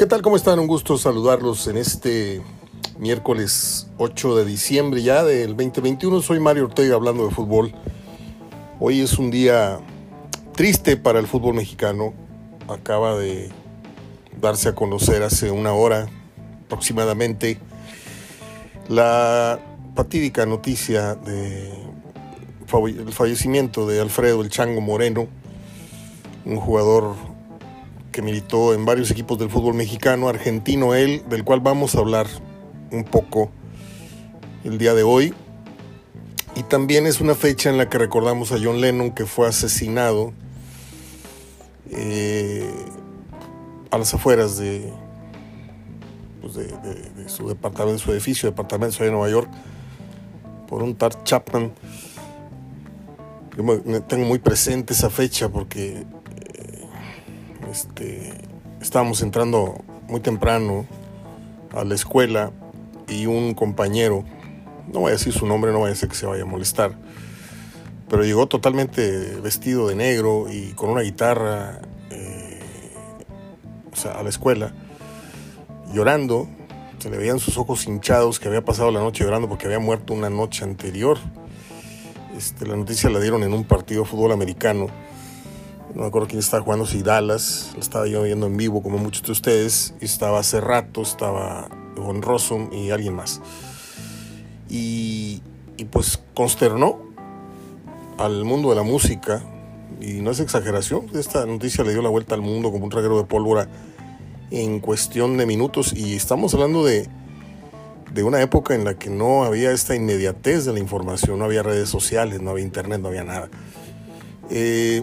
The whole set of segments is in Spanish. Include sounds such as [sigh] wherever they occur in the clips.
¿Qué tal? ¿Cómo están? Un gusto saludarlos en este miércoles 8 de diciembre ya del 2021. Soy Mario Ortega hablando de fútbol. Hoy es un día triste para el fútbol mexicano. Acaba de darse a conocer hace una hora aproximadamente la fatídica noticia de el fallecimiento de Alfredo el Chango Moreno, un jugador que militó en varios equipos del fútbol mexicano, argentino él, del cual vamos a hablar un poco el día de hoy. Y también es una fecha en la que recordamos a John Lennon que fue asesinado eh, a las afueras de, pues su departamento, de su edificio, departamento de Nueva York, por un Tar Chapman. Yo tengo muy presente esa fecha porque este, estábamos entrando muy temprano a la escuela y un compañero, no voy a decir su nombre, no voy a decir que se vaya a molestar, pero llegó totalmente vestido de negro y con una guitarra eh, a la escuela, llorando, se le veían sus ojos hinchados que había pasado la noche llorando porque había muerto una noche anterior. Este, la noticia la dieron en un partido de fútbol americano no me acuerdo quién estaba jugando, si Dallas, lo estaba yo viendo en vivo como muchos de ustedes, estaba hace rato, estaba Von Rossum y alguien más. Y, y pues consternó al mundo de la música, y no es exageración, esta noticia le dio la vuelta al mundo como un reguero de pólvora en cuestión de minutos, y estamos hablando de, de una época en la que no había esta inmediatez de la información, no había redes sociales, no había internet, no había nada. Eh,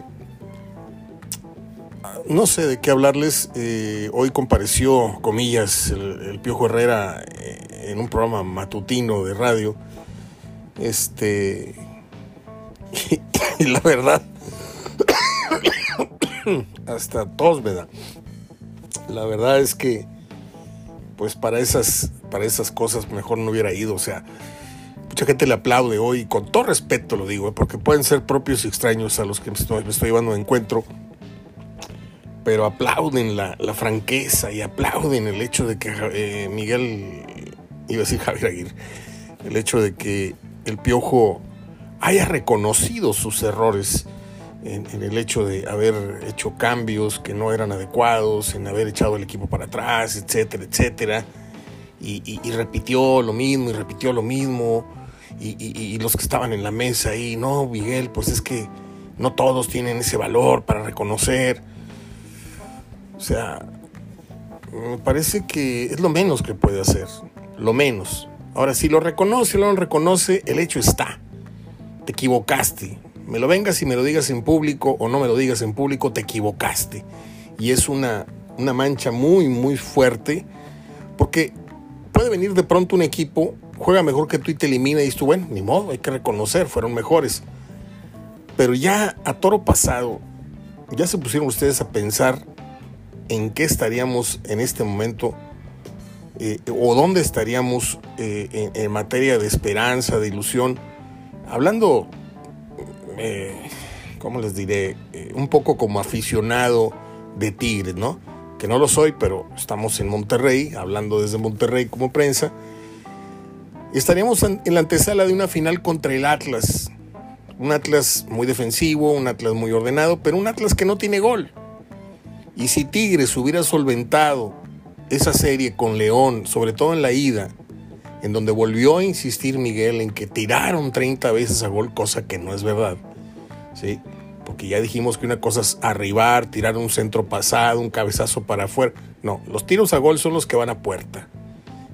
no sé de qué hablarles. Eh, hoy compareció, comillas, el, Piojo Herrera eh, en un programa matutino de radio. Este. [coughs] Y, la verdad. [coughs] hasta tos me da. La verdad es que. Pues para esas, para esas cosas mejor no hubiera ido. O sea, mucha gente le aplaude hoy, con todo respeto lo digo, porque pueden ser propios y extraños a los que me estoy, me estoy llevando de encuentro pero aplauden la, franqueza y aplauden el hecho de que eh, Miguel, iba a decir Javier Aguirre, el hecho de que el Piojo haya reconocido sus errores en, el hecho de haber hecho cambios que no eran adecuados, en haber echado el equipo para atrás, etcétera, etcétera. Y, repitió lo mismo y repitió lo mismo. Y, y, los que estaban en la mesa ahí, no, Miguel, pues es que no todos tienen ese valor para reconocer. O sea, me parece que es lo menos que puede hacer, lo menos. Ahora, si lo reconoce o no lo reconoce, el hecho está. Te equivocaste. Me lo vengas y me lo digas en público o no me lo digas en público, te equivocaste. Y es una, una mancha muy, muy fuerte, porque puede venir de pronto un equipo, juega mejor que tú y te elimina y dices tú, bueno, ni modo, hay que reconocer, fueron mejores. Pero ya a toro pasado, ya se pusieron ustedes a pensar en qué estaríamos en este momento eh, o dónde estaríamos eh, en, materia de esperanza, de ilusión. Hablando, eh, ¿cómo les diré? un poco como aficionado de Tigres, ¿no? Que no lo soy, pero estamos en Monterrey, hablando desde Monterrey como prensa. Estaríamos en la antesala de una final contra el Atlas. Un Atlas muy defensivo, un Atlas muy ordenado, pero un Atlas que no tiene gol. Y si Tigres hubiera solventado esa serie con León, sobre todo en la ida, en donde volvió a insistir Miguel en que tiraron 30 veces a gol, cosa que no es verdad, ¿sí? Porque ya dijimos que una cosa es arribar, tirar un centro pasado, un cabezazo para afuera. No, los tiros a gol son los que van a puerta.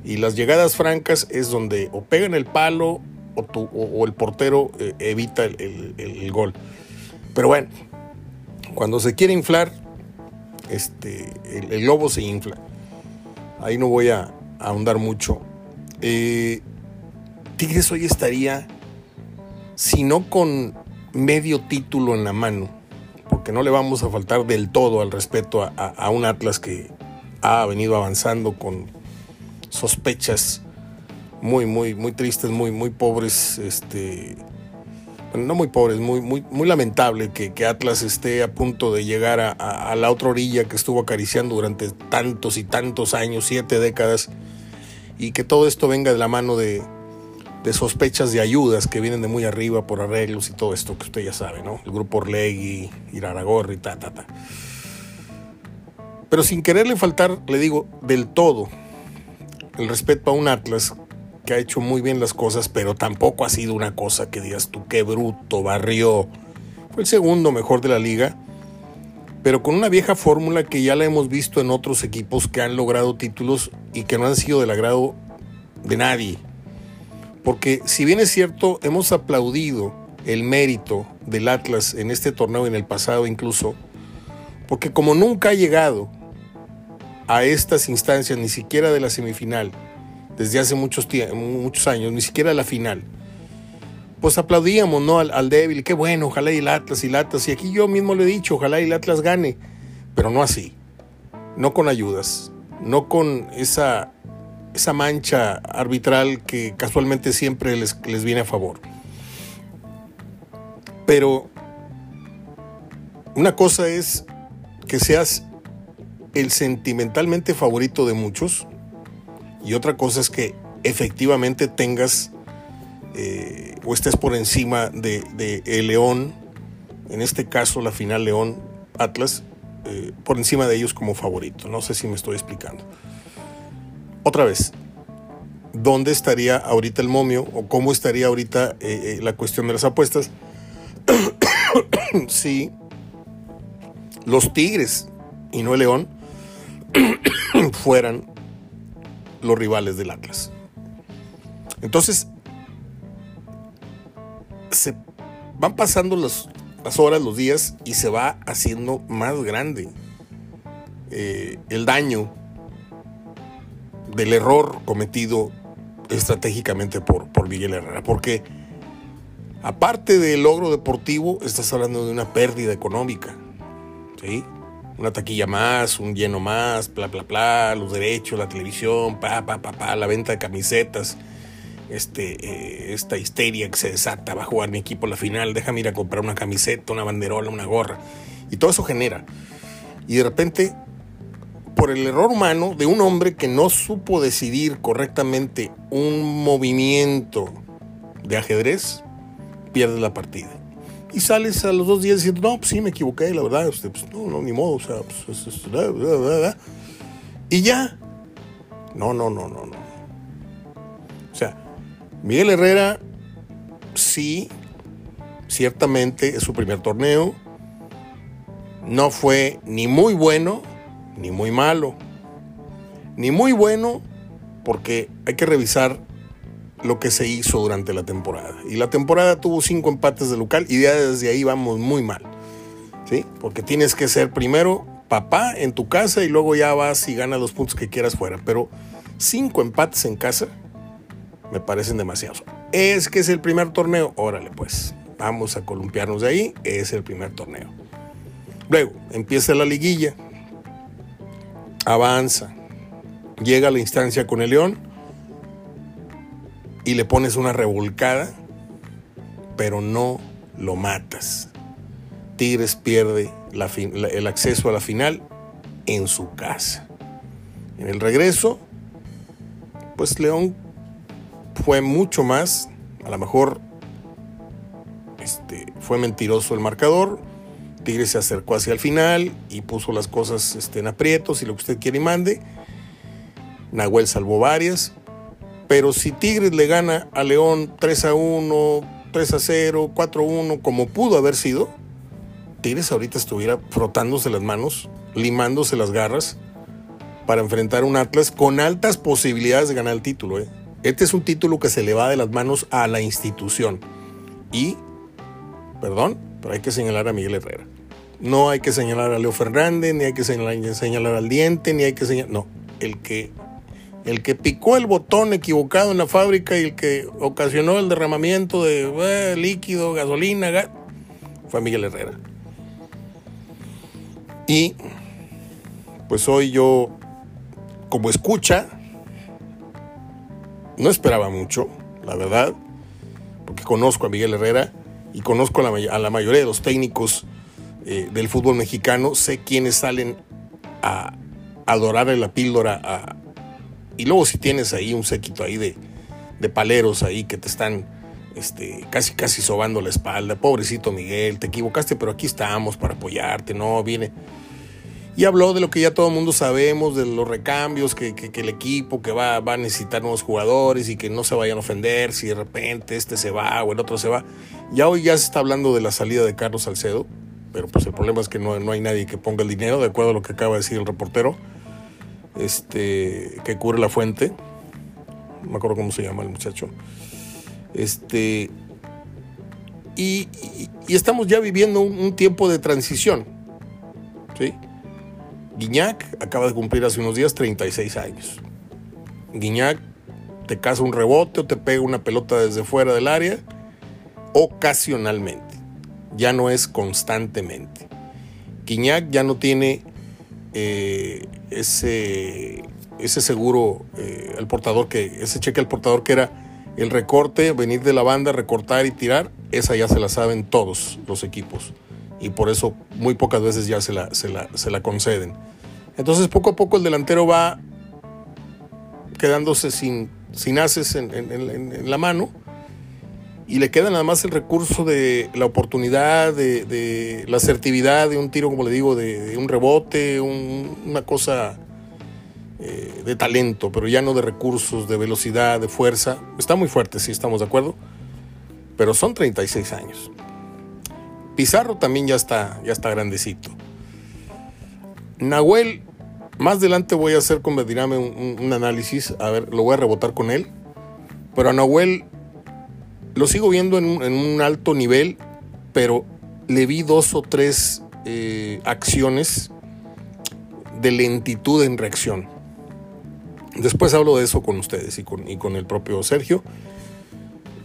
Y las llegadas francas es donde o pegan el palo o, el portero eh, evita el gol. Pero bueno, cuando se quiere inflar, este, el, globo se infla. Ahí no voy a, ahondar mucho. Eh, Tigres hoy estaría, si no con medio título en la mano, porque no le vamos a faltar del todo al respeto a, un Atlas que ha venido avanzando con sospechas muy, muy, muy tristes, muy, muy pobres, este, no muy pobres, muy, muy, muy lamentable que, que Atlas esté a punto de llegar a, a, la otra orilla que estuvo acariciando durante tantos y tantos años, siete décadas, y que todo esto venga de la mano de, de sospechas de ayudas que vienen de muy arriba por arreglos y todo esto que usted ya sabe, ¿no? El grupo Orlegui, Iraragorri, ta, ta, ta. Pero sin quererle faltar, le digo, del todo el respeto a un Atlas que ha hecho muy bien las cosas, pero tampoco ha sido una cosa que digas tú, qué bruto, barrió. Fue el segundo mejor de la liga, pero con una vieja fórmula que ya la hemos visto en otros equipos que han logrado títulos y que no han sido del agrado de nadie. Porque si bien es cierto, hemos aplaudido el mérito del Atlas en este torneo, en el pasado incluso, porque como nunca ha llegado a estas instancias, ni siquiera de la semifinal, desde hace muchos, muchos años, ni siquiera la final. Pues aplaudíamos, ¿no? Al, débil, qué bueno, ojalá y el Atlas y el Atlas. Y aquí yo mismo le he dicho, ojalá y el Atlas gane, pero no así, no con ayudas, no con esa, esa mancha arbitral que casualmente siempre les, les viene a favor. Pero una cosa es que seas el sentimentalmente favorito de muchos y otra cosa es que efectivamente tengas eh, o estés por encima de, el León, en este caso la final León Atlas, eh, por encima de ellos como favorito. No sé si me estoy explicando. Otra vez, ¿dónde estaría ahorita el momio o cómo estaría ahorita eh, la cuestión de las apuestas? [coughs] si los Tigres y no el León [coughs] fueran los rivales del Atlas. Entonces, se van pasando las, horas, los días y se va haciendo más grande eh, el daño del error cometido estratégicamente por, por Miguel Herrera. Porque aparte del logro deportivo, estás hablando de una pérdida económica. ¿sí? Una taquilla más, un lleno más, bla, bla, bla, los derechos, la televisión, pa, pa, pa, pa, la venta de camisetas, este, eh, esta histeria que se desata, va a jugar mi equipo la final, déjame ir a comprar una camiseta, una banderola, una gorra. Y todo eso genera. Y de repente, por el error humano de un hombre que no supo decidir correctamente un movimiento de ajedrez, pierde la partida y sales a los dos días diciendo, no, pues sí, me equivoqué, la verdad, usted, pues, no, no, ni modo, o sea, pues, y ya. No, no, no, no, no. O sea, Miguel Herrera, sí, ciertamente es su primer torneo. No fue ni muy bueno, ni muy malo. Ni muy bueno, porque hay que revisar lo que se hizo durante la temporada. Y la temporada tuvo cinco empates de local y ya desde ahí vamos muy mal. ¿Sí? Porque tienes que ser primero papá en tu casa y luego ya vas y ganas los puntos que quieras fuera. Pero cinco empates en casa me parecen demasiados. Es que es el primer torneo. Órale, pues. Vamos a columpiarnos de ahí. Es el primer torneo. Luego empieza la liguilla. Avanza. Llega a la instancia con el León y le pones una revolcada, pero no lo matas. Tigres pierde el acceso a la final en su casa. En el regreso, pues León fue mucho más, a lo mejor este, fue mentiroso el marcador, Tigres se acercó hacia el final y puso las cosas este, en aprietos y lo que usted quiere y mande. Nahuel salvó varias, pero si Tigres le gana a León 3 a 1, 3 a 0, 4 a 1, como pudo haber sido, Tigres ahorita estuviera frotándose las manos, limándose las garras para enfrentar un Atlas con altas posibilidades de ganar el título. ¿eh? Este es un título que se le va de las manos a la institución. Y, perdón, pero hay que señalar a Miguel Herrera. No hay que señalar a Leo Fernández, ni hay que señalar, señalar al diente, ni hay que señalar... No, el que el que picó el botón equivocado en la fábrica y el que ocasionó el derramamiento de eh, líquido, gasolina, fue Miguel Herrera. Y pues hoy yo, como escucha, no esperaba mucho, la verdad, porque conozco a Miguel Herrera y conozco a la, a mayoría de los técnicos eh, del fútbol mexicano, sé quiénes salen a adorarle la píldora y luego si tienes ahí un séquito ahí de, de paleros ahí que te están este, casi casi sobando la espalda, pobrecito Miguel, te equivocaste, pero aquí estamos para apoyarte, no, viene. Y habló de lo que ya todo el mundo sabemos, de los recambios, que, que, el equipo que va, va, a necesitar nuevos jugadores y que no se vayan a ofender si de repente este se va o el otro se va. Ya hoy ya se está hablando de la salida de Carlos Salcedo, pero pues el problema es que no, no hay nadie que ponga el dinero, de acuerdo a lo que acaba de decir el reportero, este, que cubre la fuente. No me acuerdo cómo se llama el muchacho. Este, y, estamos ya viviendo un, tiempo de transición. ¿sí? Guiñac acaba de cumplir hace unos días 36 años. Guiñac te caza un rebote o te pega una pelota desde fuera del área ocasionalmente. Ya no es constantemente. Guiñac ya no tiene eh, ese, ese seguro eh, al portador que, ese cheque al portador que era el recorte, venir de la banda, recortar y tirar, esa ya se la saben todos los equipos. Y por eso muy pocas veces ya se la, se la, conceden. Entonces poco a poco el delantero va quedándose sin, sin haces en, la mano y le queda nada más el recurso de la oportunidad, de, la asertividad de un tiro, como le digo, de, un rebote, una cosa eh, de talento, pero ya no de recursos, de velocidad, de fuerza. Está muy fuerte, sí, estamos de acuerdo. Pero son 36 años. Pizarro también ya está, ya está grandecito. Nahuel, más adelante voy a hacer con Bedirame un, análisis, a ver, lo voy a rebotar con él. Pero a Nahuel lo sigo viendo en un, alto nivel, pero le vi dos o tres eh, acciones de lentitud en reacción. Después hablo de eso con ustedes y con, y con el propio Sergio,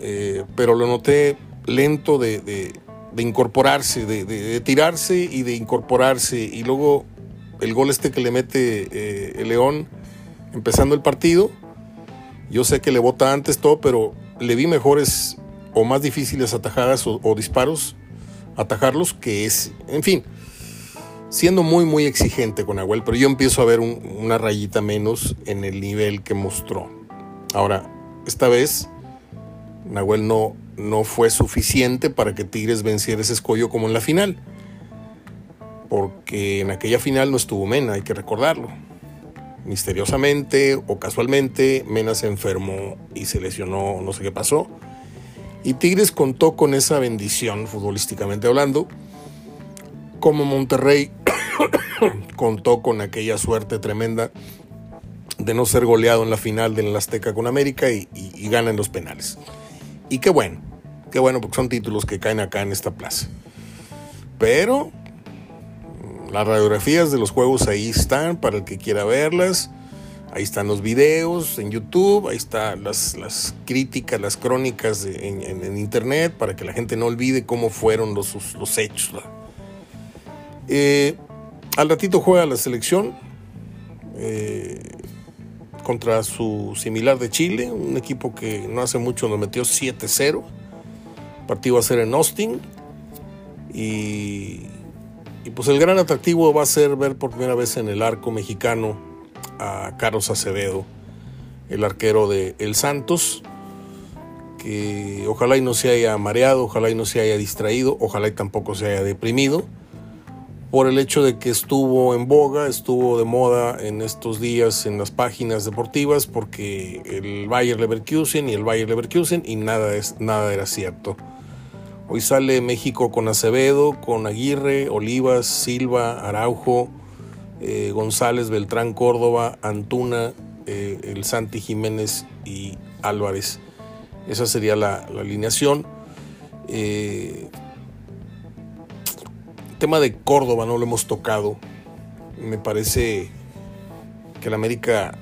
eh, pero lo noté lento de, incorporarse, de, tirarse y de incorporarse. Y luego el gol este que le mete eh, el León empezando el partido, yo sé que le bota antes todo, pero le vi mejores o más difíciles atajadas o, disparos, atajarlos, que es, en fin siendo muy, muy exigente con Nahuel, pero yo empiezo a ver una rayita menos en el nivel que mostró. Ahora, esta vez, Nahuel no, no fue suficiente para que Tigres venciera ese escollo como en la final. Porque en aquella final no estuvo Mena, hay que recordarlo. Misteriosamente o casualmente, Mena se enfermó y se lesionó, no sé qué pasó. Y Tigres contó con esa bendición, futbolísticamente hablando, como Monterrey [coughs] contó con aquella suerte tremenda de no ser goleado en la final del Azteca con América y, gana en los penales. Y qué bueno, qué bueno porque son títulos que caen acá en esta plaza. Pero las radiografías de los juegos ahí están para el que quiera verlas. Ahí están los videos en YouTube, ahí están las, las críticas, las crónicas en, internet para que la gente no olvide cómo fueron los, los hechos. Eh, al ratito juega la selección eh, contra su similar de Chile, un equipo que no hace mucho nos metió 7-0. partido va a ser en Austin. Y, y, pues el gran atractivo va a ser ver por primera vez en el arco mexicano a Carlos Acevedo, el arquero de El Santos, que ojalá y no se haya mareado, ojalá y no se haya distraído, ojalá y tampoco se haya deprimido por el hecho de que estuvo en boga, estuvo de moda en estos días en las páginas deportivas porque el Bayer Leverkusen y el Bayer Leverkusen y nada, es, nada era cierto. Hoy sale México con Acevedo, con Aguirre, Olivas, Silva, Araujo, eh, González, Beltrán, Córdoba, Antuna, eh, el Santi Jiménez y Álvarez. Esa sería la, alineación. Eh, tema de Córdoba no lo hemos tocado. Me parece que el América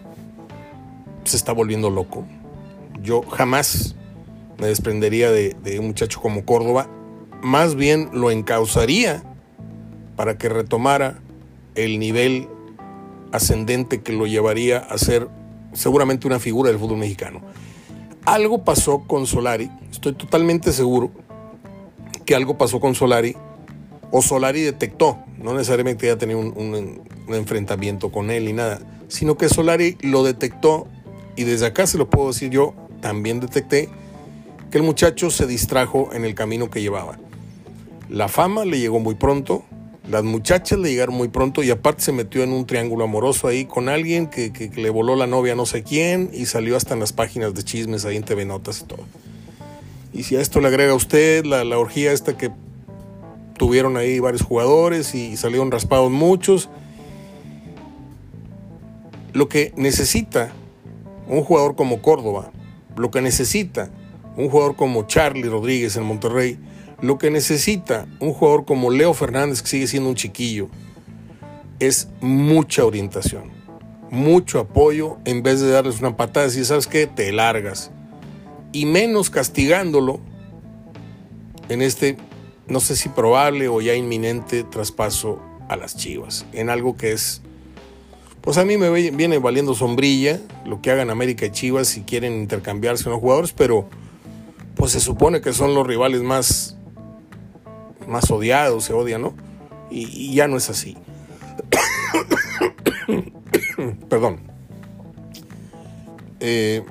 se está volviendo loco. Yo jamás me desprendería de, un muchacho como Córdoba. Más bien lo encauzaría para que retomara el nivel ascendente que lo llevaría a ser seguramente una figura del fútbol mexicano. Algo pasó con Solari, estoy totalmente seguro que algo pasó con Solari, o Solari detectó, no necesariamente ya tenía un, un enfrentamiento con él ni nada, sino que Solari lo detectó y desde acá se lo puedo decir yo, también detecté que el muchacho se distrajo en el camino que llevaba. La fama le llegó muy pronto, las muchachas le llegaron muy pronto y aparte se metió en un triángulo amoroso ahí con alguien que, le voló la novia no sé quién y salió hasta en las páginas de chismes ahí en TV Notas y todo. Y si a esto le agrega usted la, la orgía esta que tuvieron ahí varios jugadores y salieron raspados muchos, lo que necesita un jugador como Córdoba, lo que necesita un jugador como Charlie Rodríguez en Monterrey, lo que necesita un jugador como Leo Fernández, que sigue siendo un chiquillo, es mucha orientación, mucho apoyo, en vez de darles una patada y ¿sabes qué? Te largas. Y menos castigándolo en este, no sé si probable o ya inminente traspaso a las Chivas, en algo que es, pues a mí me viene valiendo sombrilla lo que hagan América y Chivas si quieren intercambiarse con los jugadores, pero pues se supone que son los rivales más más odiado, se odia, ¿no? Y, ya no es así. [coughs] Perdón. Eh,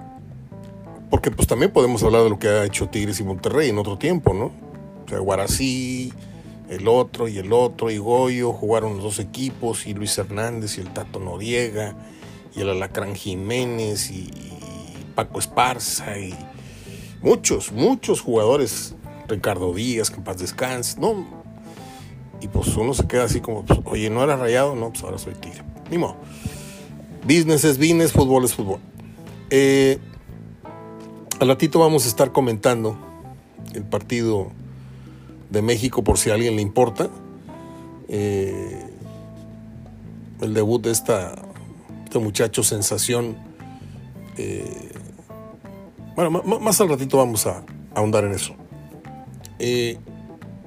porque pues también podemos hablar de lo que ha hecho Tigres y Monterrey en otro tiempo, ¿no? O sea, Guarací, el otro y el otro, y Goyo, jugaron los dos equipos, y Luis Hernández y el Tato Noriega, y el Alacrán Jiménez, y, y Paco Esparza, y muchos, muchos jugadores Ricardo Díaz, que en descanse, ¿no? Y pues uno se queda así como, pues, oye, ¿no era rayado? No, pues ahora soy tigre. Ni modo. Business es business, fútbol es fútbol. Eh, al ratito vamos a estar comentando el partido de México por si a alguien le importa. Eh, el debut de esta, este muchacho sensación. Eh, bueno, más al ratito vamos a ahondar en eso. Eh,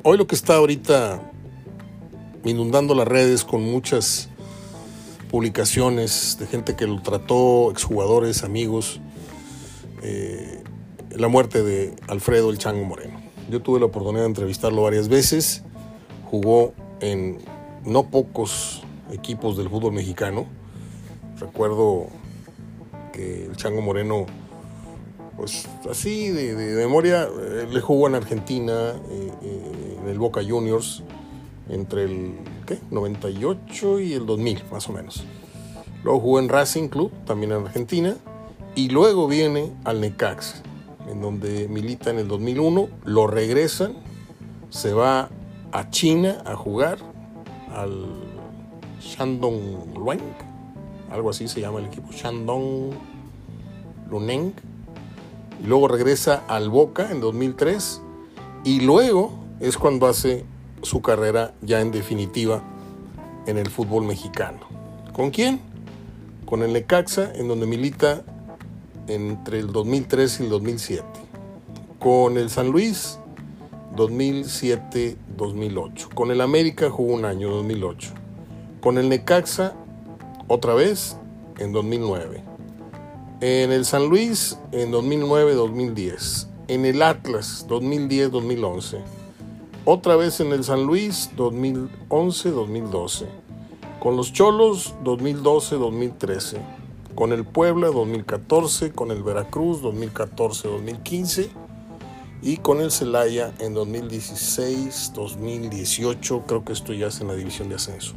hoy lo que está ahorita inundando las redes con muchas publicaciones de gente que lo trató, exjugadores, amigos, eh, la muerte de Alfredo el Chango Moreno. Yo tuve la oportunidad de entrevistarlo varias veces, jugó en no pocos equipos del fútbol mexicano. Recuerdo que el Chango Moreno pues así de, memoria, eh, le jugó en Argentina, eh, eh, en el Boca Juniors, entre el ¿qué? 98 y el 2000, más o menos. Luego jugó en Racing Club, también en Argentina, y luego viene al Necax, en donde milita en el 2001, lo regresan, se va a China a jugar al Shandong Luang, algo así se llama el equipo, Shandong Luneng, luego regresa al Boca en 2003 y luego es cuando hace su carrera ya en definitiva en el fútbol mexicano. ¿Con quién? Con el Necaxa, en donde milita entre el 2003 y el 2007. Con el San Luis, 2007-2008. Con el América jugó un año, 2008. Con el Necaxa, otra vez, en 2009 en el San Luis en 2009-2010, en el Atlas 2010-2011, otra vez en el San Luis 2011-2012, con los Cholos 2012-2013, con el Puebla 2014, con el Veracruz 2014-2015 y con el Celaya en 2016-2018, creo que esto ya es en la división de ascenso.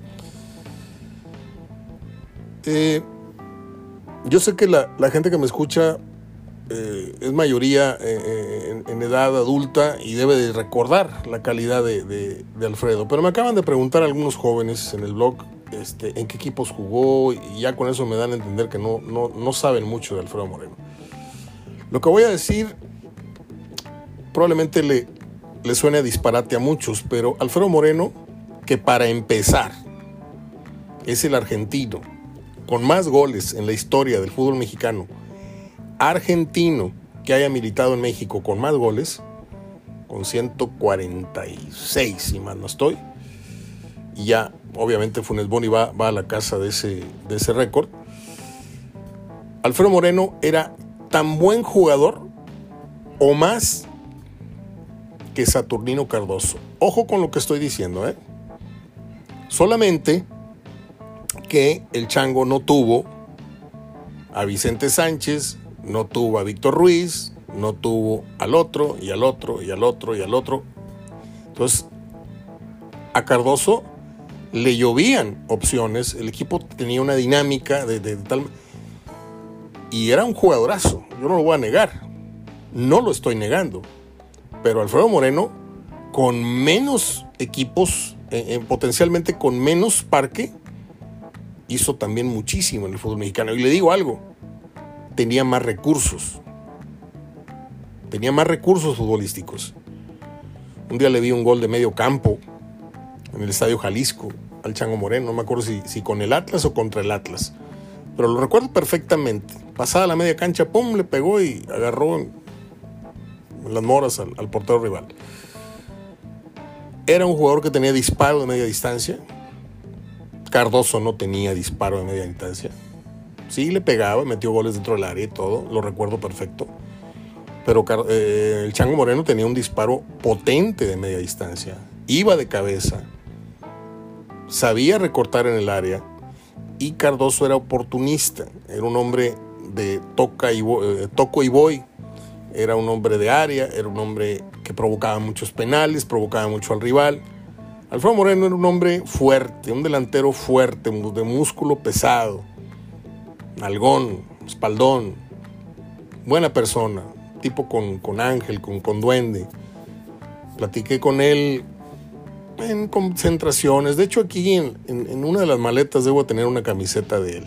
Eh, yo sé que la, gente que me escucha eh, es mayoría eh, eh, en, edad adulta y debe de recordar la calidad de, Alfredo, pero me acaban de preguntar algunos jóvenes en el blog este, en qué equipos jugó y ya con eso me dan a entender que no, no, saben mucho de Alfredo Moreno. Lo que voy a decir probablemente le, le suene a disparate a muchos, pero Alfredo Moreno, que para empezar es el argentino con más goles en la historia del fútbol mexicano, argentino que haya militado en México con más goles, con 146, si mal no estoy. Y ya, obviamente, Funes Boni va, va a la casa de ese, de ese récord. Alfredo Moreno era tan buen jugador o más que Saturnino Cardoso. Ojo con lo que estoy diciendo, ¿eh? Solamente que el Chango no tuvo a Vicente Sánchez, no tuvo a Víctor Ruiz, no tuvo al otro y al otro y al otro y al otro. Entonces, a Cardoso le llovían opciones, el equipo tenía una dinámica. Y era un jugadorazo, yo no lo voy a negar, no lo estoy negando. Pero Alfredo Moreno, con menos equipos, eh, eh, potencialmente con menos parque, hizo también muchísimo en el fútbol mexicano. Y le digo algo, tenía más recursos. Tenía más recursos futbolísticos. Un día le vi un gol de medio campo en el Estadio Jalisco al Chango Moreno, no me acuerdo si, con el Atlas o contra el Atlas. Pero lo recuerdo perfectamente. Pasada la media cancha, pum, le pegó y agarró las moras al, portero rival. Era un jugador que tenía disparo de media distancia. Cardoso no tenía disparo de media distancia. Sí, le pegaba, metió goles dentro del área y todo, lo recuerdo perfecto. Pero eh, el Chango Moreno tenía un disparo potente de media distancia. Iba de cabeza. Sabía recortar en el área. Y Cardoso era oportunista. Era un hombre de toca y eh, toco y voy era un hombre de área, era un hombre que provocaba muchos penales, provocaba mucho al rival. Alfredo Moreno era un hombre fuerte, un delantero fuerte, de músculo pesado, algón, espaldón, buena persona, tipo con, con ángel, con, con duende. Platiqué con él en concentraciones. De hecho, aquí en, en, una de las maletas debo tener una camiseta de él.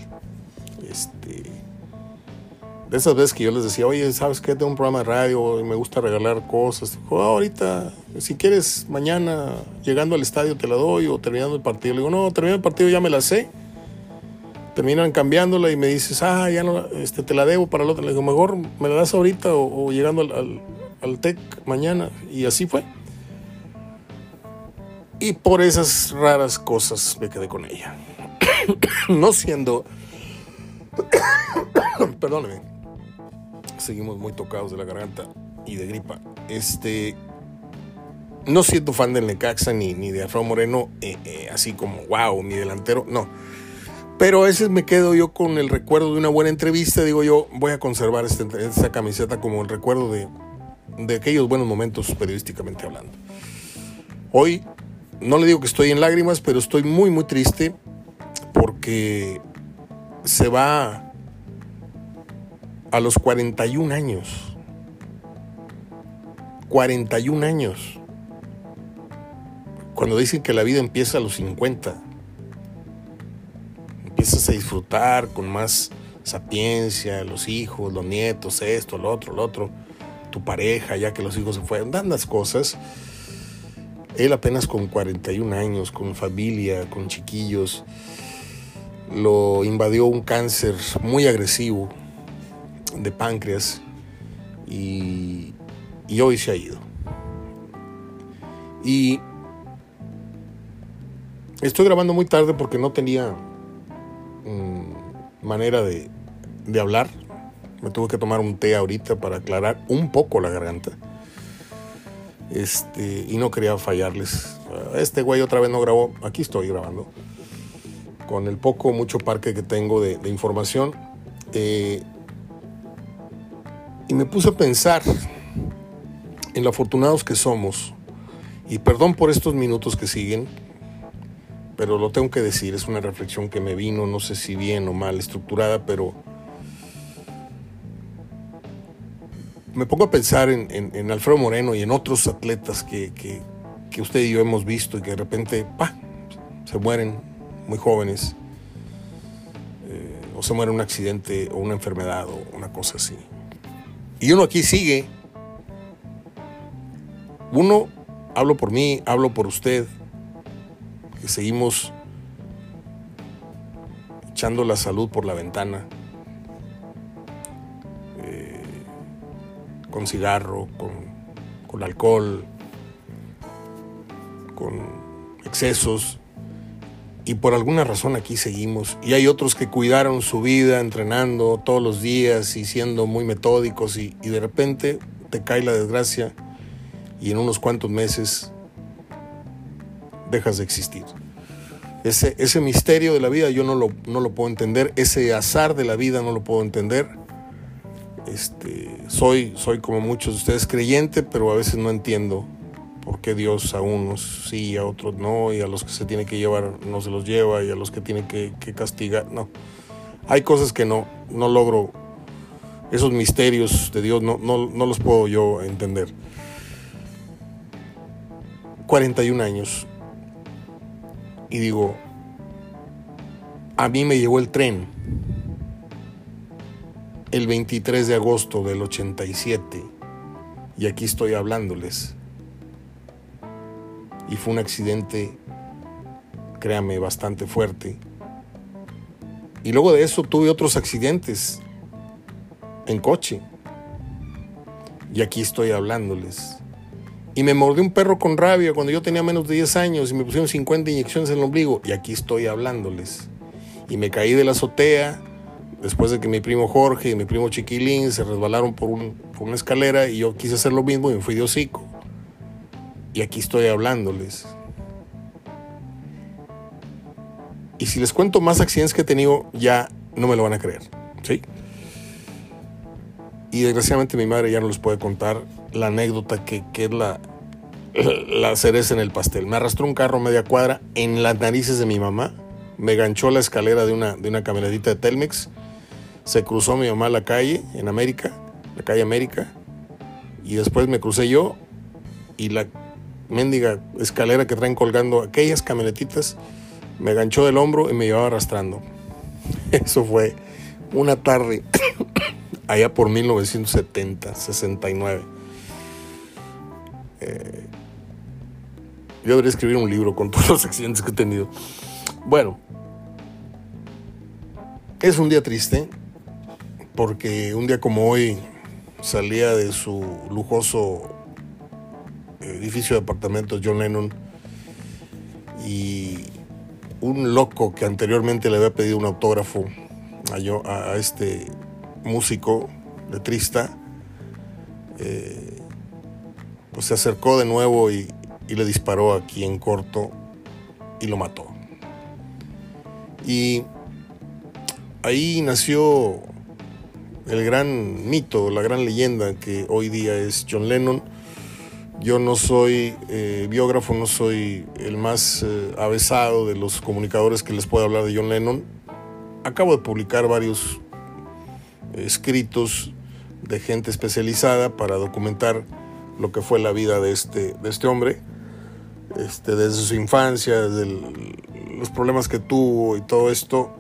Esas veces que yo les decía, oye, ¿sabes qué? Tengo un programa de radio y me gusta regalar cosas. Dijo, ah, ahorita, si quieres, mañana llegando al estadio te la doy o terminando el partido. Le digo, no, terminando el partido ya me la sé. Terminan cambiándola y me dices, ah, ya no, este, te la debo para el otro. Le digo, mejor me la das ahorita o, llegando al, al, TEC mañana. Y así fue. Y por esas raras cosas me quedé con ella. [coughs] no siendo... [coughs] Perdóneme seguimos muy tocados de la garganta y de gripa. Este, no siento fan del Necaxa ni, ni de Alfredo Moreno, eh, eh, así como wow, mi delantero, no. Pero a veces me quedo yo con el recuerdo de una buena entrevista. Digo yo, voy a conservar este, esta camiseta como el recuerdo de, de aquellos buenos momentos periodísticamente hablando. Hoy no le digo que estoy en lágrimas, pero estoy muy, muy triste porque se va a los 41 años. 41 años. Cuando dicen que la vida empieza a los 50, empiezas a disfrutar con más sapiencia, los hijos, los nietos, esto, lo otro, lo otro, tu pareja, ya que los hijos se fueron, tantas cosas. Él apenas con 41 años, con familia, con chiquillos, lo invadió un cáncer muy agresivo de páncreas y, hoy se ha ido. Y estoy grabando muy tarde porque no tenía mm, manera de, hablar. Me tuve que tomar un té ahorita para aclarar un poco la garganta. Este, y no quería fallarles. Este güey otra vez no grabó. Aquí estoy grabando. Con el poco, mucho parque que tengo de, información. Eh, y me puse a pensar en lo afortunados que somos. Y perdón por estos minutos que siguen, pero lo tengo que decir, es una reflexión que me vino, no sé si bien o mal estructurada, pero me pongo a pensar en, Alfredo Moreno y en otros atletas que, usted y yo hemos visto y que de repente se mueren muy jóvenes, eh, o se mueren en un accidente o una enfermedad o una cosa así. Y uno aquí sigue. Uno, hablo por mí, hablo por usted, que seguimos echando la salud por la ventana, eh, con cigarro, con, con alcohol, con excesos y por alguna razón aquí seguimos. Y hay otros que cuidaron su vida entrenando todos los días y siendo muy metódicos y, de repente te cae la desgracia y en unos cuantos meses dejas de existir. Ese, ese misterio de la vida yo no lo, no lo puedo entender, ese azar de la vida no lo puedo entender. Este, soy, soy como muchos de ustedes creyente, pero a veces no entiendo por qué Dios a unos sí y a otros no, y a los que se tiene que llevar no se los lleva, y a los que tiene que, castigar, no. Hay cosas que no, no logro, esos misterios de Dios no, no, no los puedo yo entender. 41 años, y digo, a mí me llegó el tren el 23 de agosto del 87 y aquí estoy hablándoles. Y fue un accidente, créame, bastante fuerte. Y luego de eso tuve otros accidentes en coche. Y aquí estoy hablándoles. Y me mordió un perro con rabia cuando yo tenía menos de 10 años y me pusieron 50 inyecciones en el ombligo. Y aquí estoy hablándoles. Y me caí de la azotea después de que mi primo Jorge y mi primo Chiquilín se resbalaron por, una escalera y yo quise hacer lo mismo y me fui de hocico. Y aquí estoy hablándoles. Y si les cuento más accidentes que he tenido, ya no me lo van a creer. ¿sí? Y desgraciadamente mi madre ya no les puede contar la anécdota que, que es la, [laughs] la cereza en el pastel. Me arrastró un carro media cuadra en las narices de mi mamá, me ganchó la escalera de una, de una camionetita de Telmex, se cruzó mi mamá la calle en América, la calle América, y después me crucé yo y la mendiga escalera que traen colgando aquellas camionetitas me ganchó del hombro y me llevaba arrastrando. [laughs] Eso fue una tarde [coughs] allá por 1970, 69. Eh, yo debería escribir un libro con [laughs] todos los accidentes que he tenido. Bueno, es un día triste porque un día como hoy salía de su lujoso edificio de apartamentos John Lennon y un loco que anteriormente le había pedido un autógrafo a, a este músico letrista, eh, pues se acercó de nuevo y, y le disparó aquí en corto y lo mató. Y ahí nació el gran mito, la gran leyenda que hoy día es John Lennon. Yo no soy eh, biógrafo, no soy el más eh, avesado de los comunicadores que les puedo hablar de John Lennon. Acabo de publicar varios escritos de gente especializada para documentar lo que fue la vida de este, de este hombre, este, desde su infancia, desde los problemas que tuvo y todo esto,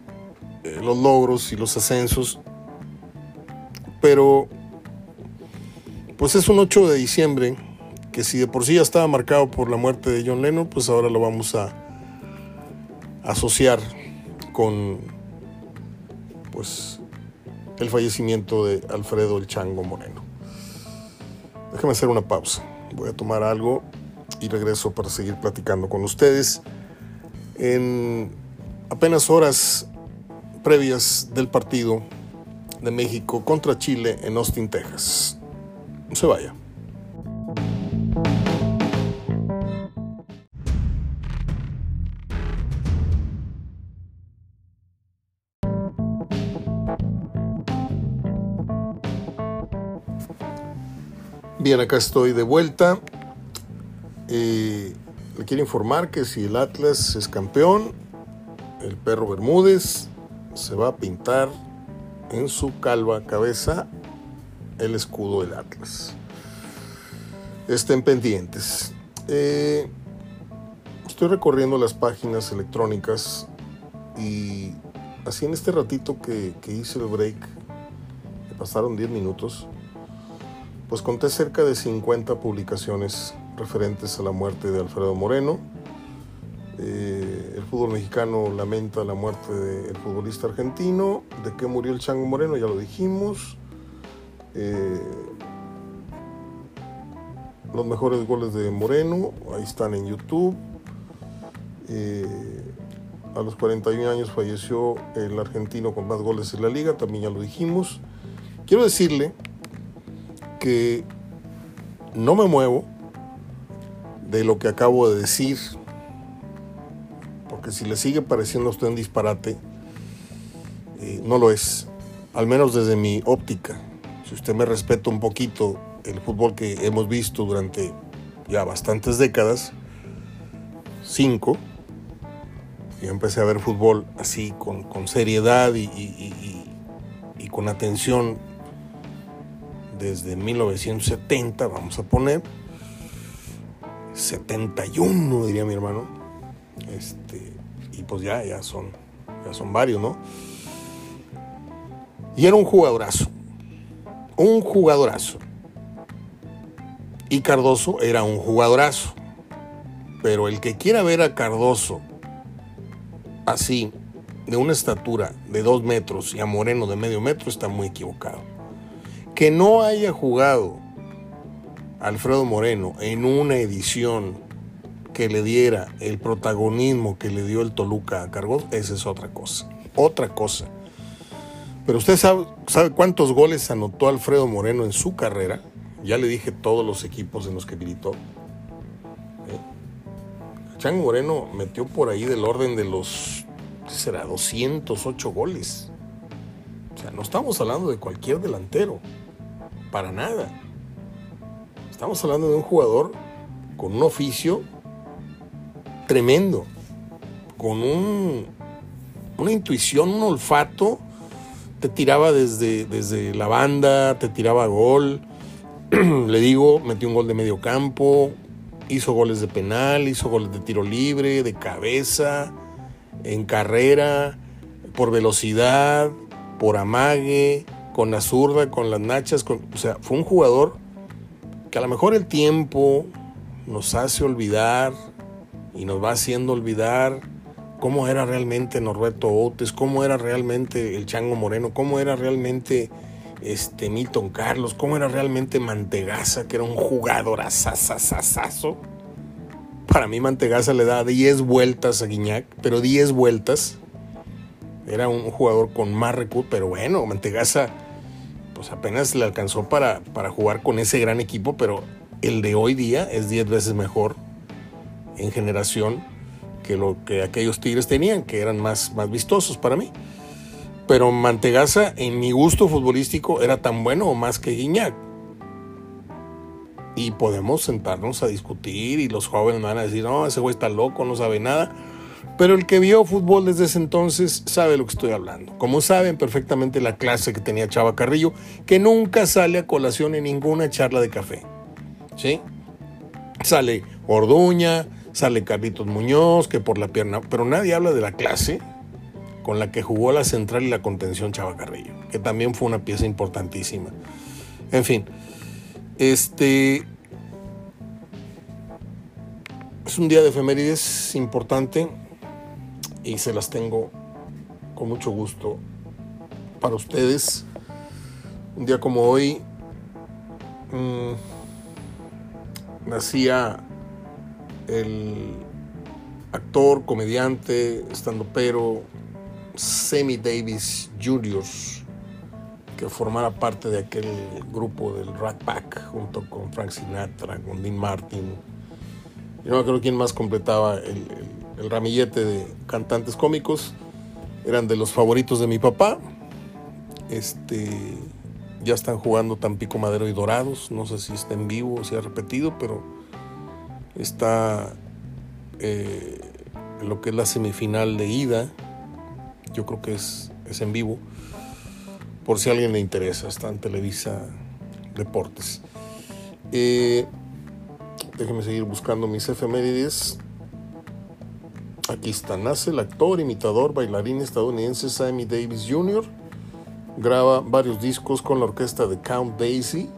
eh, los logros y los ascensos. Pero, pues es un 8 de diciembre, que si de por sí ya estaba marcado por la muerte de John Lennon, pues ahora lo vamos a asociar con, pues, el fallecimiento de Alfredo el Chango Moreno. Déjame hacer una pausa. Voy a tomar algo y regreso para seguir platicando con ustedes. En apenas horas previas del partido de México contra Chile en Austin, Texas. No se vaya. Bien, acá estoy de vuelta. Eh, le quiero informar que si el Atlas es campeón, el perro Bermúdez se va a pintar en su calva cabeza el escudo del Atlas. Estén pendientes. Eh, estoy recorriendo las páginas electrónicas y así en este ratito que, que hice el break, me pasaron 10 minutos, pues conté cerca de 50 publicaciones referentes a la muerte de Alfredo Moreno. Eh, el fútbol mexicano lamenta la muerte del futbolista argentino. ¿De qué murió el Chango Moreno? Ya lo dijimos. Eh, los mejores goles de Moreno, ahí están en YouTube. Eh, a los 41 años falleció el argentino con más goles en la liga, también ya lo dijimos. Quiero decirle que no me muevo de lo que acabo de decir, porque si le sigue pareciendo a usted un disparate, eh, no lo es, al menos desde mi óptica. Si usted me respeta un poquito el fútbol que hemos visto durante ya bastantes décadas, cinco, yo empecé a ver fútbol así con, seriedad y, y con atención desde 1970, vamos a poner, 71 diría mi hermano, este, y pues ya, ya son, ya son varios, ¿no? Y era un jugadorazo, un jugadorazo. Y Cardoso era un jugadorazo. Pero el que quiera ver a Cardoso así, de una estatura de dos metros y a Moreno de medio metro, está muy equivocado. Que no haya jugado Alfredo Moreno en una edición que le diera el protagonismo que le dio el Toluca a Cardoso, esa es otra cosa. Otra cosa. Pero usted sabe, sabe cuántos goles anotó Alfredo Moreno en su carrera. Ya le dije todos los equipos en los que gritó. ¿Eh? Moreno metió por ahí del orden de los, ¿qué será? 208 goles. O sea, no estamos hablando de cualquier delantero. Para nada. Estamos hablando de un jugador con un oficio tremendo. Con un, una intuición, un olfato. Te tiraba desde, desde la banda, te tiraba gol [clears throat] le digo, metió un gol de medio campo, hizo goles de penal, hizo goles de tiro libre, de cabeza, en carrera, por velocidad, por amague, con la zurda, con las nachas, o sea, fue un jugador que a lo mejor el tiempo nos hace olvidar y nos va haciendo olvidar cómo era realmente Norberto Otes, cómo era realmente el Chango Moreno, cómo era realmente este, Milton Carlos, cómo era realmente Mantegaza, que era un jugador asasasasazo. Para mí Mantegaza le da 10 vueltas a Guiñac, pero 10 vueltas. Era un jugador con más recursos, pero bueno, Mantegaza pues apenas le alcanzó para, para jugar con ese gran equipo, pero el de hoy día es 10 veces mejor en generación que lo que aquellos Tigres tenían, que eran más, más vistosos para mí. Pero Mantegaza, en mi gusto futbolístico, era tan bueno o más que Guiñac. Y podemos sentarnos a discutir y los jóvenes van a decir, no, ese güey está loco, no sabe nada. Pero el que vio fútbol desde ese entonces sabe lo que estoy hablando. Como saben perfectamente la clase que tenía Chava Carrillo, que nunca sale a colación en ninguna charla de café. ¿Sí? Sale Orduña, sale Carlitos Muñoz, que por la pierna, pero nadie habla de la clase con la que jugó la central y la contención Chava Carrillo, que también fue una pieza importantísima. En fin, este es un día de efemérides importante y se las tengo con mucho gusto para ustedes. Un día como hoy mmm, nacía el actor, comediante, estando pero Sammy Davis Jr., que formara parte de aquel grupo del Rat Pack junto con Frank Sinatra, con Dean Martin. Yo no creo quién más completaba el ramillete de cantantes cómicos. Eran de los favoritos de mi papá. Este, ya están jugando Tampico Madero y Dorados. No sé si está en vivo o si ha repetido, pero está eh, lo que es la semifinal de ida yo creo que es, es en vivo. Por si a alguien le interesa, está en Televisa Deportes. Eh, déjenme seguir buscando mis efemérides. Aquí está, nace el actor, imitador, bailarín estadounidense Sammy Davis Jr. Graba varios discos con la orquesta de Count Basie.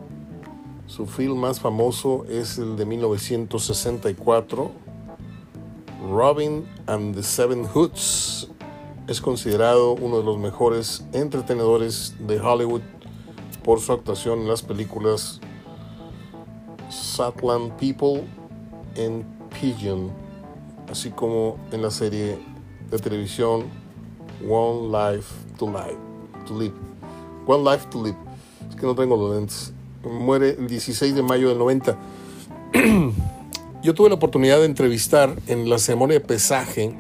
Su film más famoso es el de 1964, Robin and the Seven Hoods, es considerado uno de los mejores entretenedores de Hollywood por su actuación en las películas Satland People and Pigeon, así como en la serie de televisión One Life to Live. To live. One Life to Live. Es que no tengo los lentes. Muere el 16 de mayo del 90. [clears throat] Yo tuve la oportunidad de entrevistar en la ceremonia de pesaje,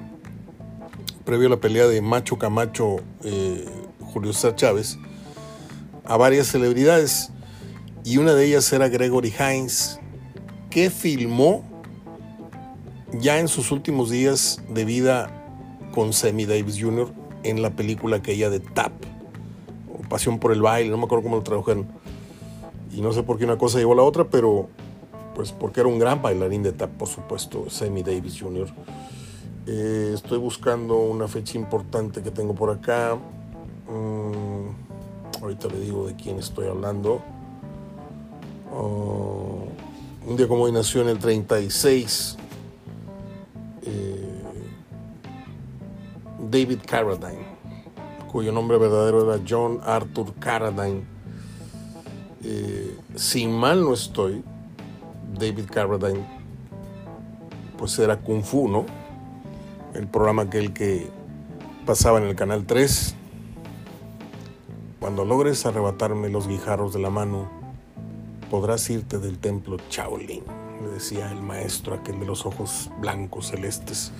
previo a la pelea de Macho Camacho, eh, Julio César Chávez, a varias celebridades. Y una de ellas era Gregory Hines, que filmó ya en sus últimos días de vida con Sammy Davis Jr. en la película que ella de Tap, o Pasión por el baile, no me acuerdo cómo lo tradujeron. Y no sé por qué una cosa llevó a la otra, pero pues porque era un gran bailarín de tap, por supuesto, Sammy Davis Jr. Eh, estoy buscando una fecha importante que tengo por acá. Mm, ahorita le digo de quién estoy hablando. Oh, un día como hoy nació en el 36 eh, David Carradine, cuyo nombre verdadero era John Arthur Carradine. Eh, si mal no estoy, David Carradine, pues era Kung Fu, ¿no? El programa aquel que pasaba en el Canal 3. Cuando logres arrebatarme los guijarros de la mano, podrás irte del templo Shaolin, le decía el maestro aquel de los ojos blancos celestes.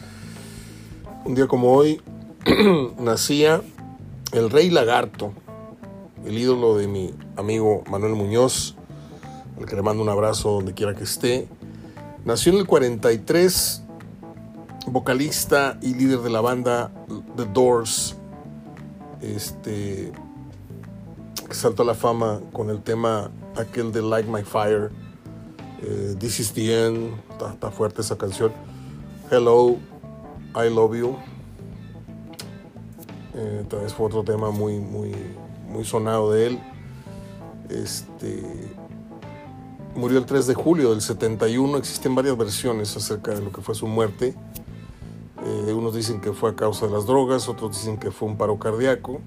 Un día como hoy [clears throat] nacía el rey lagarto, el ídolo de mi amigo Manuel Muñoz, al que le mando un abrazo donde quiera que esté. Nació en el 43, vocalista y líder de la banda The Doors. Este saltó a la fama con el tema aquel de Like My Fire. Eh, This is the end. Está, fuerte esa canción. Hello, I love you. Eh, vez fue otro tema muy, muy, muy sonado de él. Este Murió el 3 de julio del 71. Existen varias versiones acerca de lo que fue su muerte. Eh, unos dicen que fue a causa de las drogas, otros dicen que fue un paro cardíaco.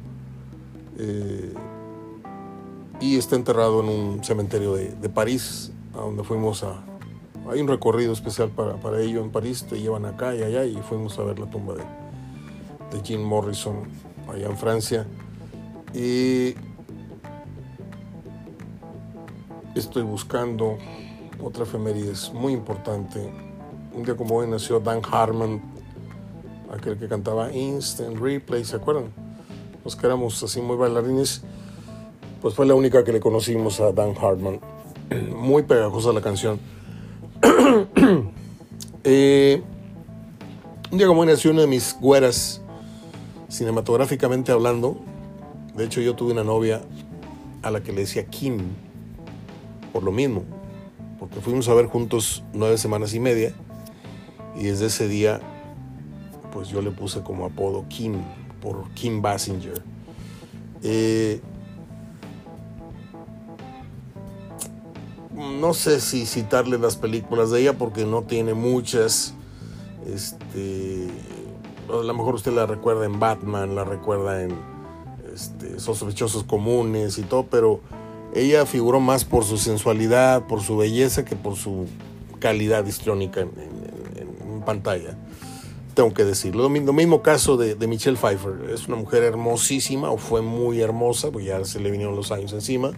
Eh, y está enterrado en un cementerio de, París, a donde fuimos a... Hay un recorrido especial para, para, ello en París, te llevan acá y allá y fuimos a ver la tumba de, de Jim Morrison allá en Francia. Y estoy buscando otra efemérides muy importante. Un día como hoy nació Dan Harmon, aquel que cantaba Instant Replay, ¿se acuerdan? Los que éramos así muy bailarines, pues fue la única que le conocimos a Dan Harmon. Muy pegajosa la canción. [clears throat] Eh, un día como hoy nació una de mis güeras, cinematográficamente hablando. De hecho, yo tuve una novia a la que le decía Kim por lo mismo, porque fuimos a ver juntos nueve semanas y media y desde ese día pues yo le puse como apodo Kim por Kim Basinger. Eh, no sé si citarle las películas de ella porque no tiene muchas. Este, a lo mejor usted la recuerda en Batman, la recuerda en este, Sospechosos Comunes y todo, pero ella figuró más por su sensualidad, por su belleza, que por su calidad histriónica en, pantalla. Tengo que decirlo. Lo, mismo caso de, Michelle Pfeiffer. Es una mujer hermosísima, o fue muy hermosa, pues ya se le vinieron los años encima.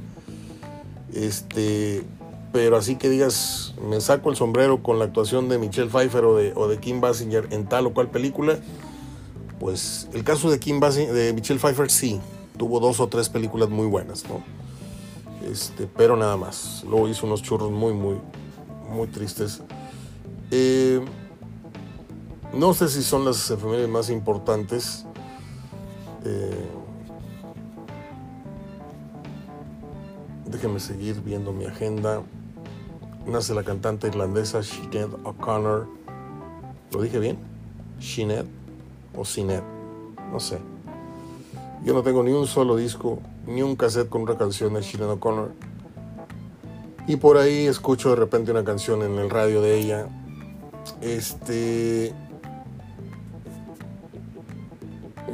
Este, pero así que digas, me saco el sombrero con la actuación de Michelle Pfeiffer o de, o de Kim Basinger en tal o cual película, pues el caso de Kim Basinger, de Michelle Pfeiffer sí, tuvo dos o tres películas muy buenas, ¿no? Este, pero nada más. Luego hizo unos churros muy, muy, muy tristes. Eh, no sé si son las efemérides más importantes. Eh, déjenme seguir viendo mi agenda. Nace la cantante irlandesa Sinead O'Connor. ¿Lo dije bien? Sinead o Sinead. No sé. Yo no tengo ni un solo disco ni un cassette con una canción de Sinead O'Connor. Y por ahí escucho de repente una canción en el radio de ella. Este.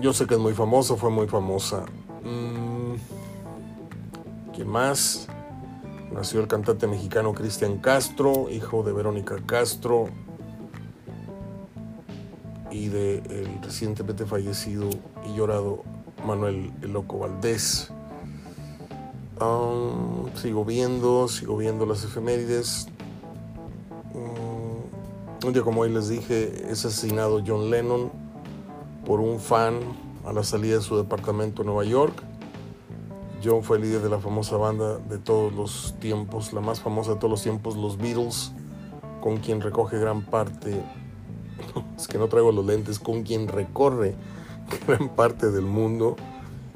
Yo sé que es muy famosa, fue muy famosa. Mm, ¿Quién más? Nació el cantante mexicano Cristian Castro, hijo de Verónica Castro y de el recientemente fallecido y llorado Manuel El Loco Valdés. Um, sigo viendo, sigo viendo las efemérides. Um, Un día como hoy les dije, es asesinado John Lennon por un fan a la salida de su departamento en Nueva York. John fue el líder de la famosa banda de todos los tiempos, la más famosa de todos los tiempos, los Beatles, con quien recoge gran parte, [laughs] es que no traigo los lentes, con quien recorre [laughs] gran parte del mundo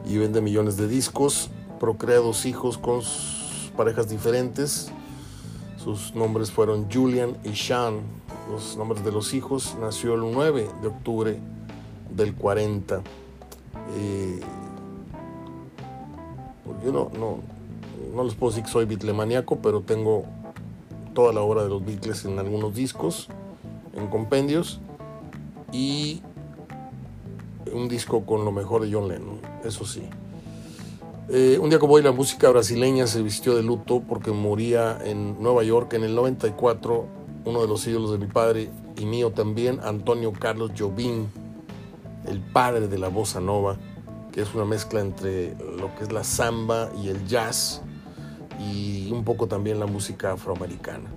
y vende millones de discos, procrea dos hijos con parejas diferentes. Sus nombres fueron Julian y Sean. Los nombres de los hijos nació el 9 de octubre del 40. Eh, pues yo no, no, no les puedo decir que soy bitlemaniaco, pero tengo toda la obra de los Beatles en algunos discos, en compendios, y un disco con lo mejor de John Lennon, eso sí. Eh, un día como hoy la música brasileña se vistió de luto porque moría en Nueva York en el 94 uno de los ídolos de mi padre y mío también, Antonio Carlos Jobim, el padre de la bossa nova, que es una mezcla entre lo que es la samba y el jazz y un poco también la música afroamericana.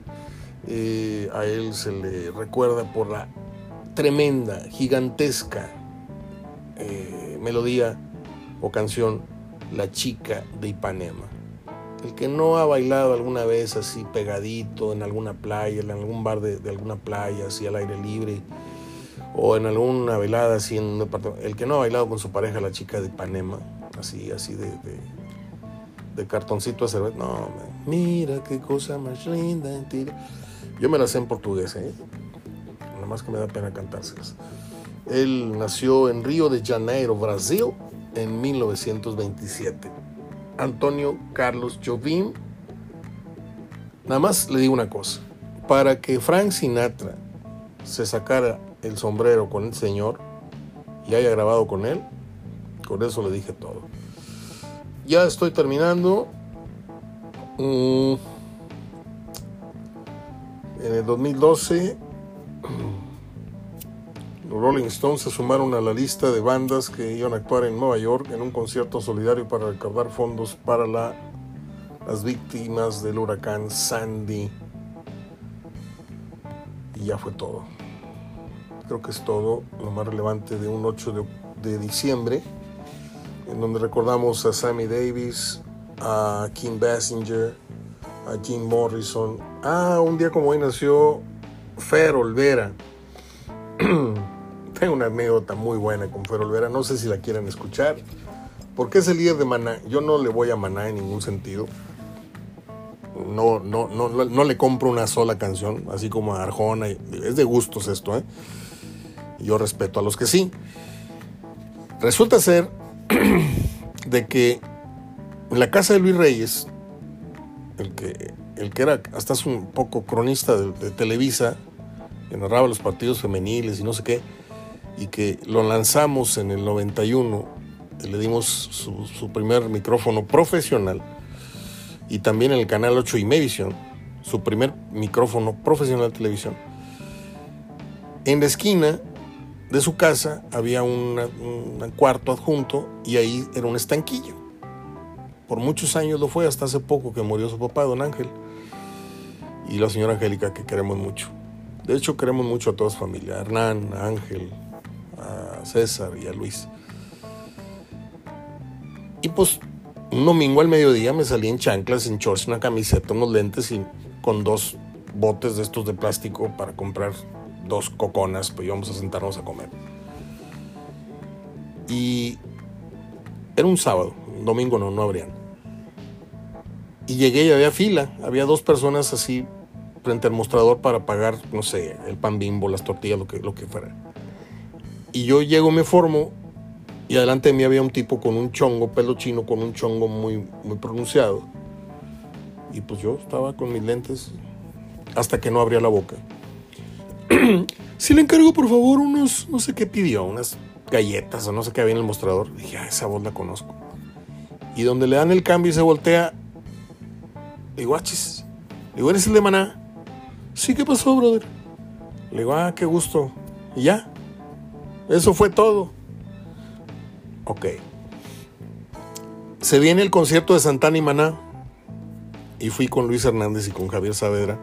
Eh, a él se le recuerda por la tremenda, gigantesca eh, melodía o canción La chica de Ipanema. El que no ha bailado alguna vez así pegadito en alguna playa, en algún bar de, alguna playa, así al aire libre, o en alguna velada así en un departamento, el que no ha bailado con su pareja, la chica de Ipanema, así, así de, de, cartoncito a cerveza, no, mira qué cosa más linda. Yo me la sé en portugués, ¿eh? nada más que me da pena cantárselas. Él nació en Río de Janeiro, Brasil, en 1927. Antonio Carlos Jobim. Nada más le digo una cosa. Para que Frank Sinatra se sacara el sombrero con el señor y haya grabado con él, con eso le dije todo. Ya estoy terminando. Mm. En el 2012 [clears throat] los Rolling Stones se sumaron a la lista de bandas que iban a actuar en Nueva York en un concierto solidario para recaudar fondos para las víctimas del huracán Sandy. Y ya fue todo. Creo que es todo lo más relevante de un 8 de, de diciembre, en donde recordamos a Sammy Davis, a Kim Basinger, a Jim Morrison. Ah, un día como hoy nació Fer Olvera. [clears throat] Tengo una anécdota muy buena con Fer Olvera, no sé si la quieren escuchar, porque es el líder de Maná. Yo no le voy a Maná en ningún sentido. No, no, no, no le compro una sola canción, así como a Arjona. Es de gustos esto, ¿eh? Yo respeto a los que sí. Resulta ser [clears throat] de que en la casa de Luis Reyes, el que, el que era hasta hace un poco cronista de, Televisa, que narraba los partidos femeniles y no sé qué, y que lo lanzamos en el 91, le dimos su, primer micrófono profesional y también en el canal 8 y Medivision, su primer micrófono profesional de televisión. En la esquina de su casa había un cuarto adjunto y ahí era un estanquillo. Por muchos años lo fue, hasta hace poco que murió su papá, don Ángel, y la señora Angélica, que queremos mucho. De hecho, queremos mucho a toda su familia, a Hernán, a Ángel, a César y a Luis. Y pues un domingo al mediodía me salí en chanclas, en shorts, una camiseta, unos lentes y con dos botes de estos de plástico para comprar dos coconas, pues íbamos a sentarnos a comer. Y era un sábado, un domingo no, no habrían. Y llegué y había fila, había dos personas así frente al mostrador para pagar, no sé, el pan bimbo, las tortillas, lo que, lo que fuera. Y yo llego, me formo, y adelante de mí había un tipo con un chongo, pelo chino, con un chongo muy, muy pronunciado. Y pues yo estaba con mis lentes hasta que no abría la boca. [clears throat] si le encargo, por favor, unos, no sé qué pidió, unas galletas o no sé qué había en el mostrador. Dije, ah, esa voz la conozco. Y donde le dan el cambio y se voltea, digo, achis. Digo, ¿eres el de Maná? Sí, ¿qué pasó, brother? Le digo, ah, qué gusto. Y ya. Eso fue todo. Ok. Se viene el concierto de Santana y Maná. Y fui con Luis Hernández y con Javier Saavedra.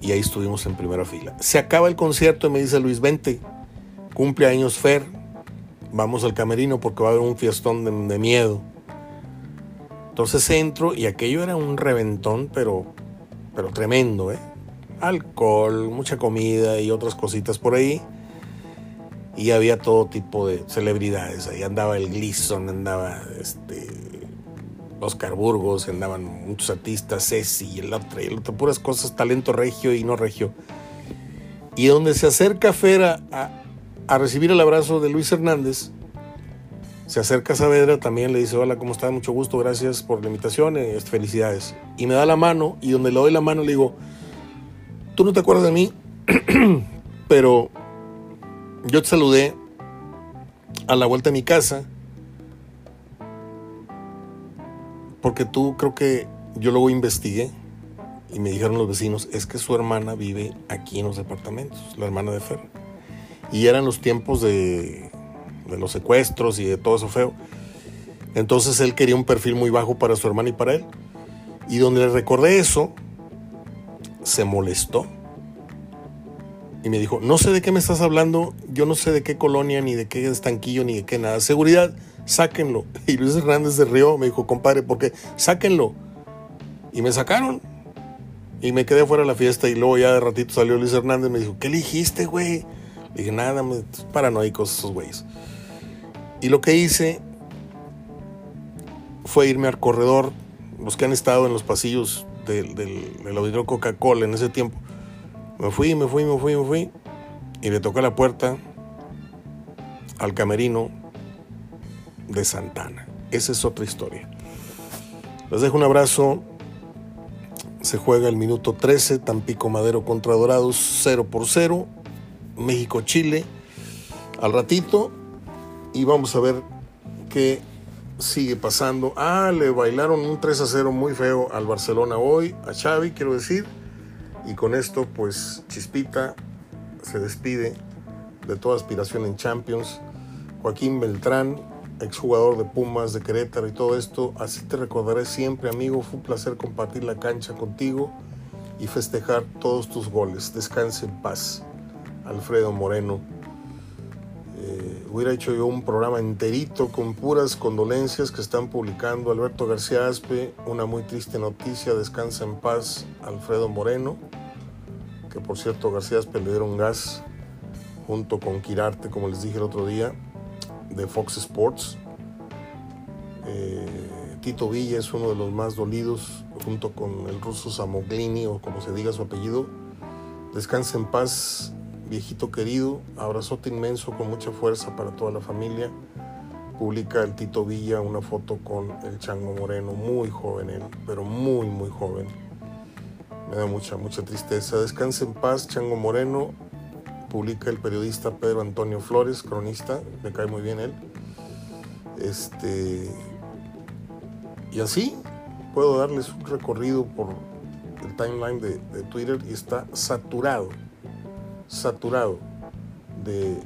Y ahí estuvimos en primera fila. Se acaba el concierto y me dice Luis, vente, cumpleaños Fer, vamos al camerino porque va a haber un fiestón de, miedo. Entonces entro y aquello era un reventón, pero, pero tremendo, ¿eh? Alcohol, mucha comida y otras cositas por ahí. Y había todo tipo de celebridades. Ahí andaba el Gleason, andaba este, Oscar Burgos, andaban muchos artistas, Ceci el otro, el otro, puras cosas, talento regio y no regio. Y donde se acerca Fera a, a recibir el abrazo de Luis Hernández, se acerca Saavedra, también le dice, hola, ¿cómo está? Mucho gusto, gracias por la invitación, eh, felicidades. Y me da la mano, y donde le doy la mano le digo, tú no te acuerdas de mí, [clears throat] pero yo te saludé a la vuelta de mi casa, porque tú creo que yo luego investigué y me dijeron los vecinos, es que su hermana vive aquí en los departamentos, la hermana de Fer. Y eran los tiempos de los secuestros y de todo eso feo. Entonces él quería un perfil muy bajo para su hermana y para él. Y donde le recordé eso, se molestó. Y me dijo, no sé de qué me estás hablando, yo no sé de qué colonia, ni de qué estanquillo, ni de qué nada. Seguridad, sáquenlo. [laughs] Y Luis Hernández se rió, me dijo, compadre, ¿por qué? Sáquenlo. Y me sacaron. Y me quedé fuera de la fiesta y luego ya de ratito salió Luis Hernández y me dijo, ¿qué dijiste, güey? Le dije, nada, paranoicos esos güeyes. Y lo que hice fue irme al corredor, los que han estado en los pasillos del, del, auditorio Coca-Cola en ese tiempo. Me fui, me fui, me fui, me fui. Y le toqué la puerta al camerino de Santana. Esa es otra historia. Les dejo un abrazo. Se juega el minuto 13, Tampico Madero contra Dorados, 0 por 0. México-Chile. Al ratito y vamos a ver qué sigue pasando. Ah, le bailaron un 3 a 0 muy feo al Barcelona hoy, a Xavi, quiero decir. Y con esto, pues Chispita se despide de toda aspiración en Champions. Joaquín Beltrán, exjugador de Pumas, de Querétaro y todo esto. Así te recordaré siempre, amigo. Fue un placer compartir la cancha contigo y festejar todos tus goles. Descanse en paz. Alfredo Moreno hubiera hecho yo un programa enterito con puras condolencias que están publicando Alberto García Aspe, una muy triste noticia, descansa en paz Alfredo Moreno, que por cierto García Aspe le dieron gas junto con Quirarte, como les dije el otro día, de Fox Sports. Eh, Tito Villa es uno de los más dolidos, junto con el ruso Samoglini, o como se diga su apellido. Descansa en paz viejito querido, abrazote inmenso con mucha fuerza para toda la familia. Publica el Tito Villa una foto con el Chango Moreno, muy joven él, pero muy, muy joven. Me da mucha, mucha tristeza. Descanse en paz, Chango Moreno. Publica el periodista Pedro Antonio Flores, cronista, me cae muy bien él. Este, y así puedo darles un recorrido por el timeline de, Twitter y está saturado saturado de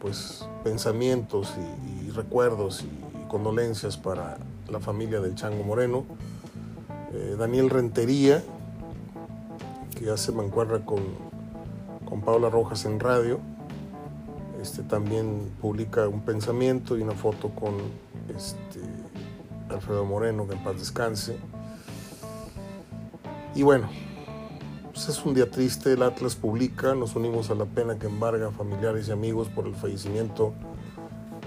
pues pensamientos y, recuerdos y, condolencias para la familia del Chango Moreno. Eh, Daniel Rentería, que hace mancuerra con, con Paula Rojas en radio, este, también publica un pensamiento y una foto con este, Alfredo Moreno, que en paz descanse. Y bueno, pues, es un día triste, el Atlas publica, nos unimos a la pena que embarga familiares y amigos por el fallecimiento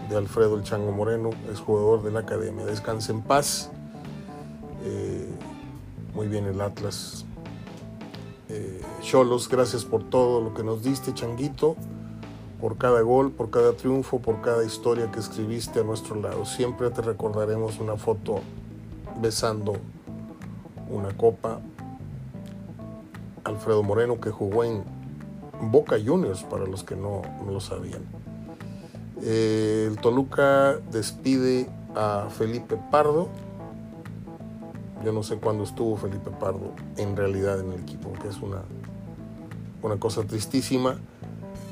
de Alfredo El Chango Moreno, es jugador de la Academia. Descanse en paz. Eh, muy bien el Atlas. Eh, Cholos, gracias por todo lo que nos diste, Changuito, por cada gol, por cada triunfo, por cada historia que escribiste a nuestro lado. Siempre te recordaremos una foto besando una copa Alfredo Moreno, que jugó en Boca Juniors, para los que no, lo sabían. Eh, el Toluca despide a Felipe Pardo. Yo no sé cuándo estuvo Felipe Pardo en realidad en el equipo, que es una, una cosa tristísima.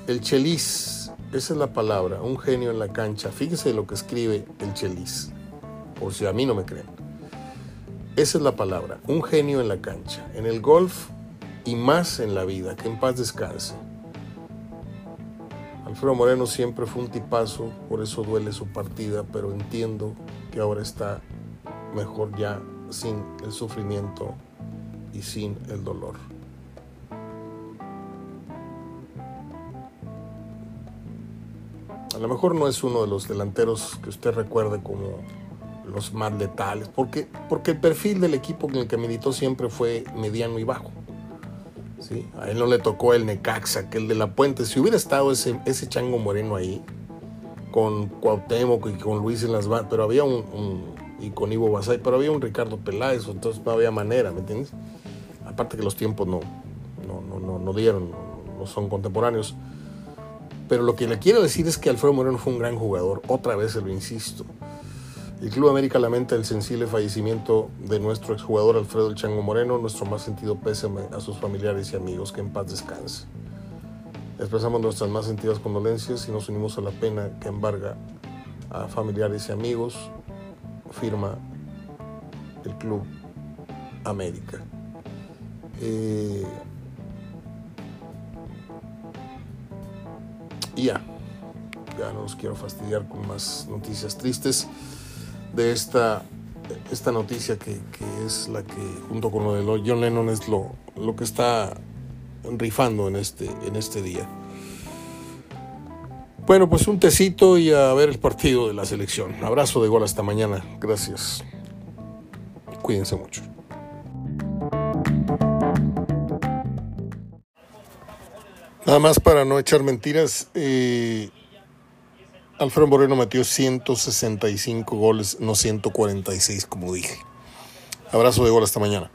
El Chelis, esa es la palabra, un genio en la cancha. Fíjese lo que escribe el Chelis, por si a mí no me creen. Esa es la palabra, un genio en la cancha. En el golf y más en la vida. Que en paz descanse. Alfredo Moreno siempre fue un tipazo, por eso duele su partida, pero entiendo que ahora está mejor ya sin el sufrimiento y sin el dolor. A lo mejor no es uno de los delanteros que usted recuerde como los más letales, porque, porque el perfil del equipo en el que militó siempre fue mediano y bajo. ¿sí? A él no le tocó el Necaxa, que el de la Puente. Si hubiera estado ese, ese chango moreno ahí, con Cuauhtémoc y con Luis en las pero había un, y con Ivo Basay, pero había un Ricardo Peláez, entonces no había manera, ¿me entiendes? Aparte que los tiempos no, no, no, no dieron, no son contemporáneos. Pero lo que le quiero decir es que Alfredo Moreno fue un gran jugador, otra vez se lo insisto. El Club América lamenta el sensible fallecimiento de nuestro exjugador Alfredo El Chango Moreno, nuestro más sentido pésame a sus familiares y amigos, que en paz descanse. Expresamos nuestras más sentidas condolencias y nos unimos a la pena que embarga a familiares y amigos, firma el Club América. Eh, Y ya, ya no los quiero fastidiar con más noticias tristes de esta, esta noticia que, es la que junto con lo de John Lennon es lo, lo que está rifando en este, en este día. Bueno, pues un tecito y a ver el partido de la selección. Abrazo de gol hasta mañana. Gracias. Cuídense mucho. Nada más para no echar mentiras, eh, Alfredo Moreno metió 165 goles, no 146 como dije. Abrazo de gol hasta mañana.